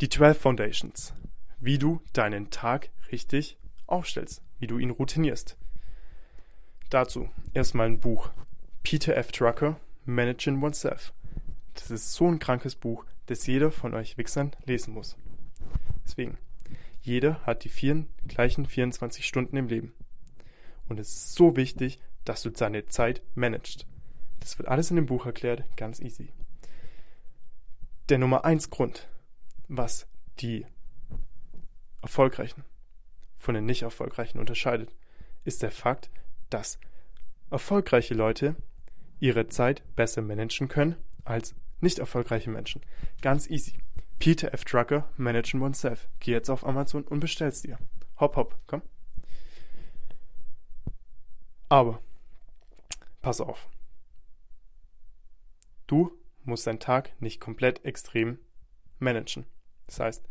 Die 12 Foundations. Wie du deinen Tag richtig aufstellst, wie du ihn routinierst. Dazu erstmal ein Buch. Peter F. Drucker, Managing Oneself. Das ist so ein krankes Buch, das jeder von euch Wichsern lesen muss. Deswegen, jeder hat die vier, gleichen 24 Stunden im Leben. Und es ist so wichtig, dass du deine Zeit managst. Das wird alles in dem Buch erklärt, ganz easy. Der Nummer eins Grund, was die Erfolgreichen von den nicht erfolgreichen unterscheidet, ist der Fakt, dass erfolgreiche Leute ihre Zeit besser managen können als nicht erfolgreiche Menschen. Ganz easy. Peter F. Drucker, Managen Oneself. Geh jetzt auf Amazon und bestell's dir. Hopp, hopp, komm. Aber, pass auf. Du musst deinen Tag nicht komplett extrem managen. Das heißt,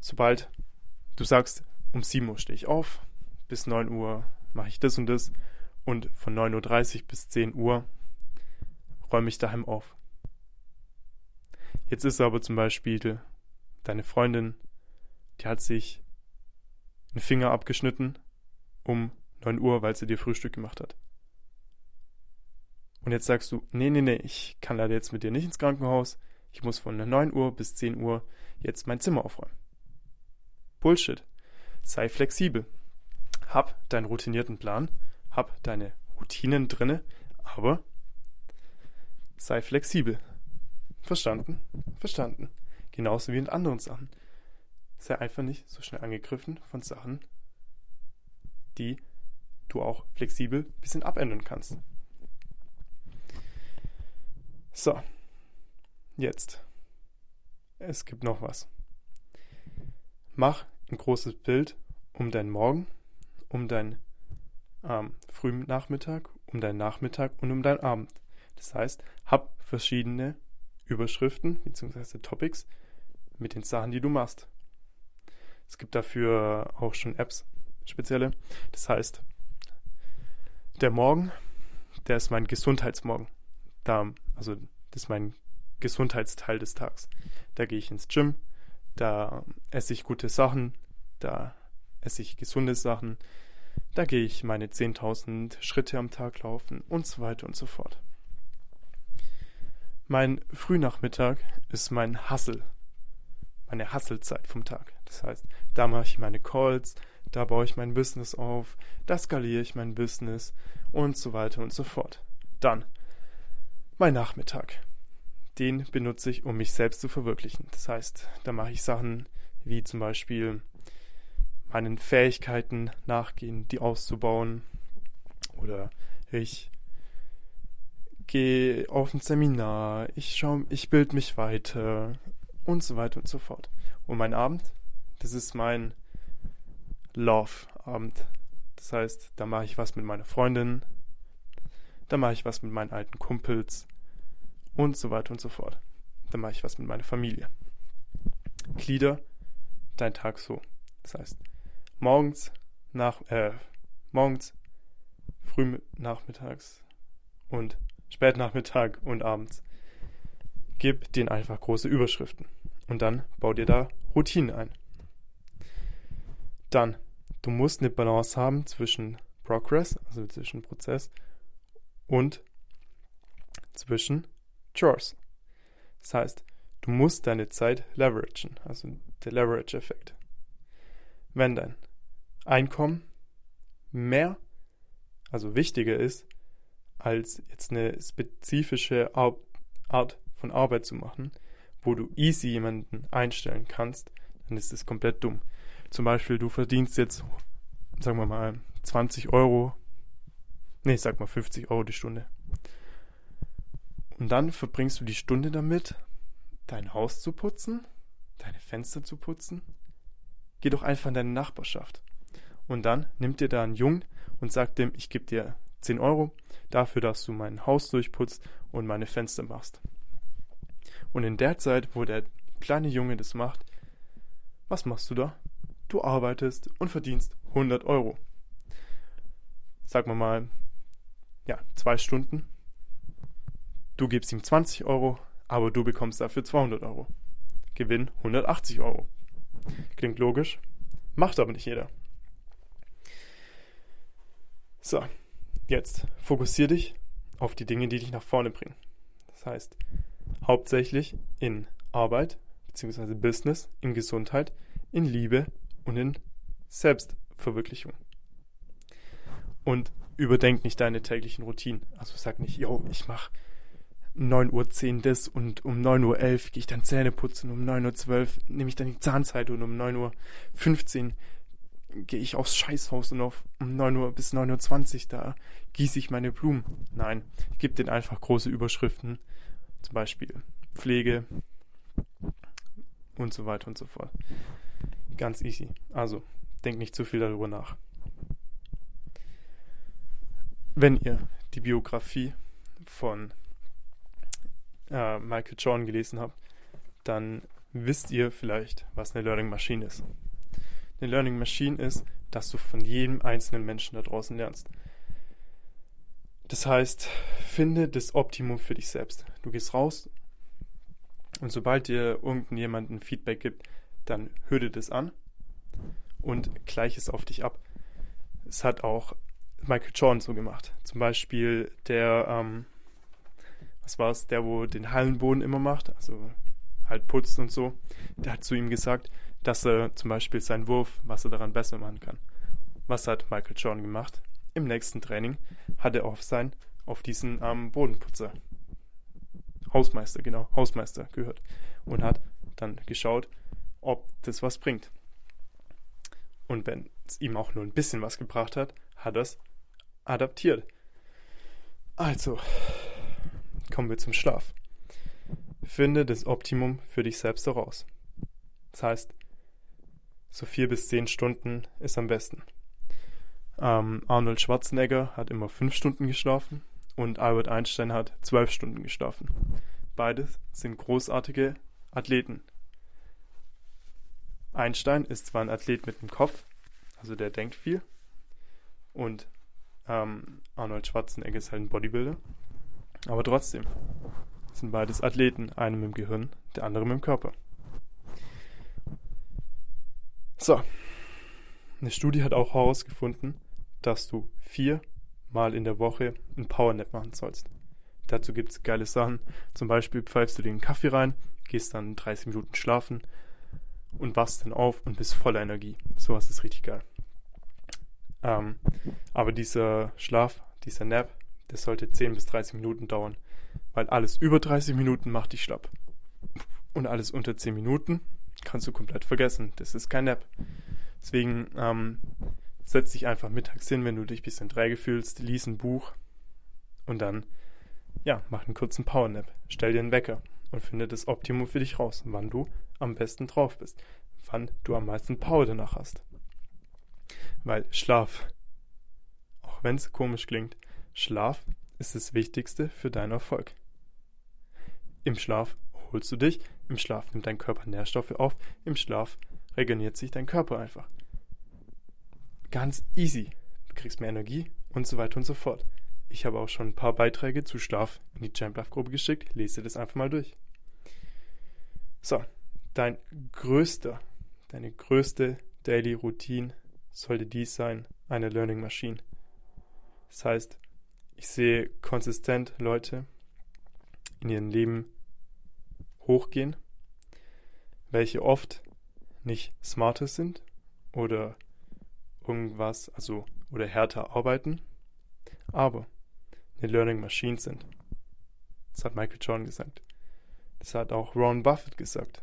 sobald du sagst, um 7 Uhr stehe ich auf, bis 9 Uhr mache ich das und das und von 9.30 Uhr bis 10 Uhr räume ich daheim auf. Jetzt ist aber zum Beispiel deine Freundin, die hat sich einen Finger abgeschnitten um 9 Uhr, weil sie dir Frühstück gemacht hat. Und jetzt sagst du, nee, nee, nee, ich kann leider jetzt mit dir nicht ins Krankenhaus. Ich muss von 9 Uhr bis 10 Uhr jetzt mein Zimmer aufräumen. Bullshit. Sei flexibel. Hab deinen routinierten Plan, hab deine Routinen drinne, aber sei flexibel. Verstanden? Verstanden. Genauso wie in anderen Sachen. Sei einfach nicht so schnell angegriffen von Sachen, die du auch flexibel ein bisschen abändern kannst. So, jetzt. Es gibt noch was. Mach ein großes Bild um deinen Morgen, um deinen ähm, frühen Nachmittag, um deinen Nachmittag und um deinen Abend. Das heißt, hab verschiedene Überschriften bzw. Topics mit den Sachen, die du machst. Es gibt dafür auch schon Apps, spezielle. Das heißt, der Morgen, der ist mein Gesundheitsmorgen. Da, also das ist mein Gesundheitsteil des Tags. Da gehe ich ins Gym, da esse ich gute Sachen, da esse ich gesunde Sachen, da gehe ich meine 10.000 Schritte am Tag laufen und so weiter und so fort. Mein Frühnachmittag ist mein Hassel, meine Hasselzeit vom Tag. Das heißt, da mache ich meine Calls, da baue ich mein Business auf, da skaliere ich mein Business und so weiter und so fort. Dann mein Nachmittag. Den benutze ich, um mich selbst zu verwirklichen. Das heißt, da mache ich Sachen wie zum Beispiel meinen Fähigkeiten nachgehen, die auszubauen. Oder ich gehe auf ein Seminar, ich schaue, ich bilde mich weiter und so weiter und so fort. Und mein Abend, das ist mein Love-Abend. Das heißt, da mache ich was mit meiner Freundin, da mache ich was mit meinen alten Kumpels und so weiter und so fort. Da mache ich was mit meiner Familie. Glieder dein Tag so. Das heißt, morgens, nach, äh, morgens, früh nachmittags und spätnachmittag und abends. Gib denen einfach große Überschriften und dann bau dir da Routinen ein. Dann, du musst eine Balance haben zwischen Progress, also zwischen Prozess und zwischen Chores. Das heißt, du musst deine Zeit leveragen, also der Leverage-Effekt. Wenn dein Einkommen mehr, also wichtiger ist, als jetzt eine spezifische Art von Arbeit zu machen, wo du easy jemanden einstellen kannst, dann ist es komplett dumm. Zum Beispiel, du verdienst jetzt, sagen wir mal, 20 Euro Nee, sag mal 50 Euro die Stunde. Und dann verbringst du die Stunde damit, dein Haus zu putzen, deine Fenster zu putzen. Geh doch einfach in deine Nachbarschaft. Und dann nimmt dir da einen Jungen und sagt dem, ich gebe dir 10 Euro dafür, dass du mein Haus durchputzt und meine Fenster machst. Und in der Zeit, wo der kleine Junge das macht, was machst du da? Du arbeitest und verdienst 100 Euro. Sag mal mal, ja, zwei Stunden. Du gibst ihm 20 Euro, aber du bekommst dafür 200 Euro. Gewinn 180 Euro. Klingt logisch, macht aber nicht jeder. So, jetzt fokussier dich auf die Dinge, die dich nach vorne bringen. Das heißt, hauptsächlich in Arbeit bzw. Business, in Gesundheit, in Liebe und in Selbstverwirklichung. Und überdenk nicht deine täglichen Routinen. Also sag nicht, yo, ich mache 9.10 Uhr das und um 9.11 Uhr gehe ich dann Zähne putzen, um 9.12 Uhr nehme ich dann die Zahnzeit und um 9.15 Uhr gehe ich aufs Scheißhaus und auf um 9 Uhr bis 9.20 Uhr da gieße ich meine Blumen. Nein, ich gebe denen einfach große Überschriften, zum Beispiel Pflege und so weiter und so fort. Ganz easy. Also, denk nicht zu viel darüber nach. Wenn ihr die Biografie von äh, Michael Jordan gelesen habt, dann wisst ihr vielleicht, was eine Learning Machine ist. Eine Learning Machine ist, dass du von jedem einzelnen Menschen da draußen lernst. Das heißt, finde das Optimum für dich selbst. Du gehst raus und sobald dir irgendjemand ein Feedback gibt, dann hör dir das an und gleich es auf dich ab. Es hat auch Michael Jordan so gemacht. Zum Beispiel der, ähm, was war es, der, wo den Hallenboden immer macht, also halt putzt und so, der hat zu ihm gesagt, dass er zum Beispiel seinen Wurf, was er daran besser machen kann. Was hat Michael Jordan gemacht? Im nächsten Training hat er auf sein, auf diesen ähm, Bodenputzer, Hausmeister, genau, Hausmeister gehört und hat dann geschaut, ob das was bringt. Und wenn es ihm auch nur ein bisschen was gebracht hat, hat er es adaptiert. Also, kommen wir zum Schlaf. Finde das Optimum für dich selbst heraus. Das heißt, so vier bis zehn Stunden ist am besten. Ähm, Arnold Schwarzenegger hat immer fünf Stunden geschlafen und Albert Einstein hat zwölf Stunden geschlafen. Beides sind großartige Athleten. Einstein ist zwar ein Athlet mit dem Kopf, also der denkt viel, und ähm, Arnold Schwarzenegger ist halt ein Bodybuilder, aber trotzdem sind beides Athleten, einer mit dem Gehirn, der andere dem Körper. So. Eine Studie hat auch herausgefunden, dass du viermal in der Woche ein Powernap machen sollst. Dazu gibt es geile Sachen. Zum Beispiel pfeifst du dir einen Kaffee rein, gehst dann 30 Minuten schlafen und wachst dann auf und bist voller Energie. Sowas ist richtig geil. Ähm, aber dieser Schlaf, dieser Nap, der sollte 10 bis 30 Minuten dauern, weil alles über 30 Minuten macht dich schlapp. Und alles unter 10 Minuten kannst du komplett vergessen. Das ist kein Nap. Deswegen ähm, setz dich einfach mittags hin, wenn du dich ein bisschen träge fühlst, lies ein Buch und dann, ja, mach einen kurzen Powernap. Stell dir einen Wecker und finde das Optimum für dich raus, wann du am besten drauf bist, wann du am meisten Power danach hast. Weil Schlaf, auch wenn es komisch klingt, Schlaf ist das Wichtigste für deinen Erfolg. Im Schlaf holst du dich, im Schlaf nimmt dein Körper Nährstoffe auf, im Schlaf regeneriert sich dein Körper einfach. Ganz easy. Du kriegst mehr Energie und so weiter und so fort. Ich habe auch schon ein paar Beiträge zu Schlaf in die Champ-Gruppe geschickt. Lese das einfach mal durch. So, dein größter, deine größte Daily Routine sollte dies sein, eine Learning Machine. Das heißt, ich sehe konsistent Leute in ihrem Leben hochgehen, welche oft nicht smarter sind oder irgendwas, also oder härter arbeiten, aber eine Learning Machine sind. Das hat Michael Jordan gesagt. Das hat auch Ron Buffett gesagt.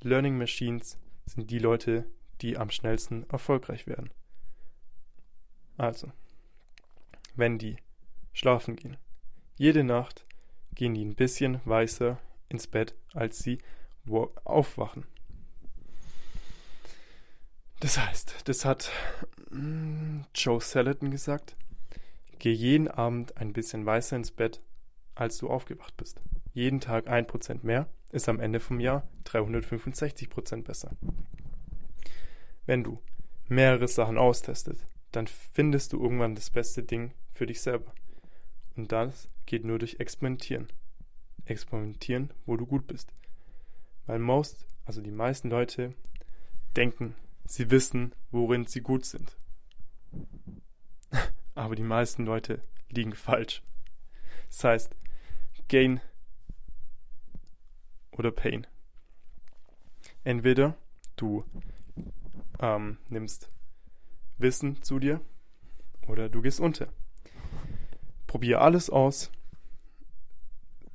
Learning Machines sind die Leute, die am schnellsten erfolgreich werden. Also, wenn die schlafen gehen, jede Nacht gehen die ein bisschen weißer ins Bett, als sie aufwachen. Das heißt, das hat mm, Joe Salatin gesagt, geh jeden Abend ein bisschen weißer ins Bett, als du aufgewacht bist. Jeden Tag ein Prozent mehr ist am Ende vom Jahr 365 Prozent besser. Wenn du mehrere Sachen austestest, dann findest du irgendwann das beste Ding für dich selber. Und das geht nur durch Experimentieren experimentieren, wo du gut bist. Weil most, also die meisten Leute denken, sie wissen, worin sie gut sind. Aber die meisten Leute liegen falsch. Das heißt, Gain oder Pain. Entweder du ähm, nimmst Wissen zu dir oder du gehst unter. Probier alles aus,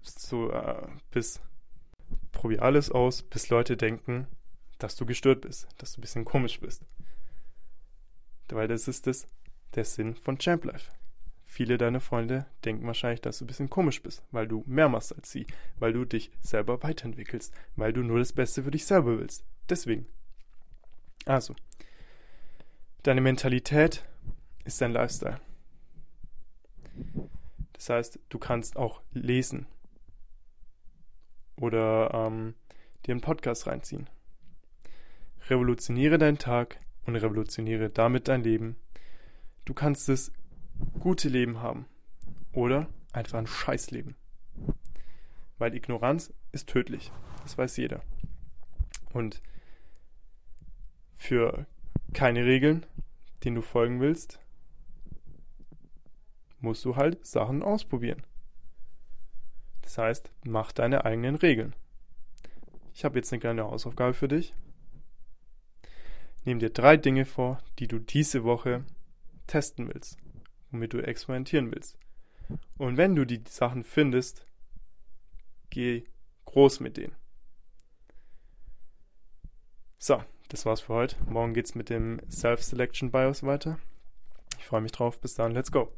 so äh, bis probier alles aus, bis Leute denken, dass du gestört bist, dass du ein bisschen komisch bist. Weil das ist das, der Sinn von Champ Life. Viele deiner Freunde denken wahrscheinlich, dass du ein bisschen komisch bist, weil du mehr machst als sie, weil du dich selber weiterentwickelst, weil du nur das Beste für dich selber willst. Deswegen. Also, deine Mentalität ist dein Lifestyle. Das heißt, du kannst auch lesen oder ähm, dir einen Podcast reinziehen. Revolutioniere deinen Tag und revolutioniere damit dein Leben. Du kannst das gute Leben haben oder einfach ein Scheißleben. Weil Ignoranz ist tödlich. Das weiß jeder. Und für keine Regeln, denen du folgen willst, musst du halt Sachen ausprobieren. Das heißt, mach deine eigenen Regeln. Ich habe jetzt eine kleine Hausaufgabe für dich. Nimm dir drei Dinge vor, die du diese Woche testen willst, womit du experimentieren willst. Und wenn du die Sachen findest, geh groß mit denen. So, das war's für heute. Morgen geht's mit dem Self-Selection BIOS weiter. Ich freue mich drauf. Bis dann, let's go.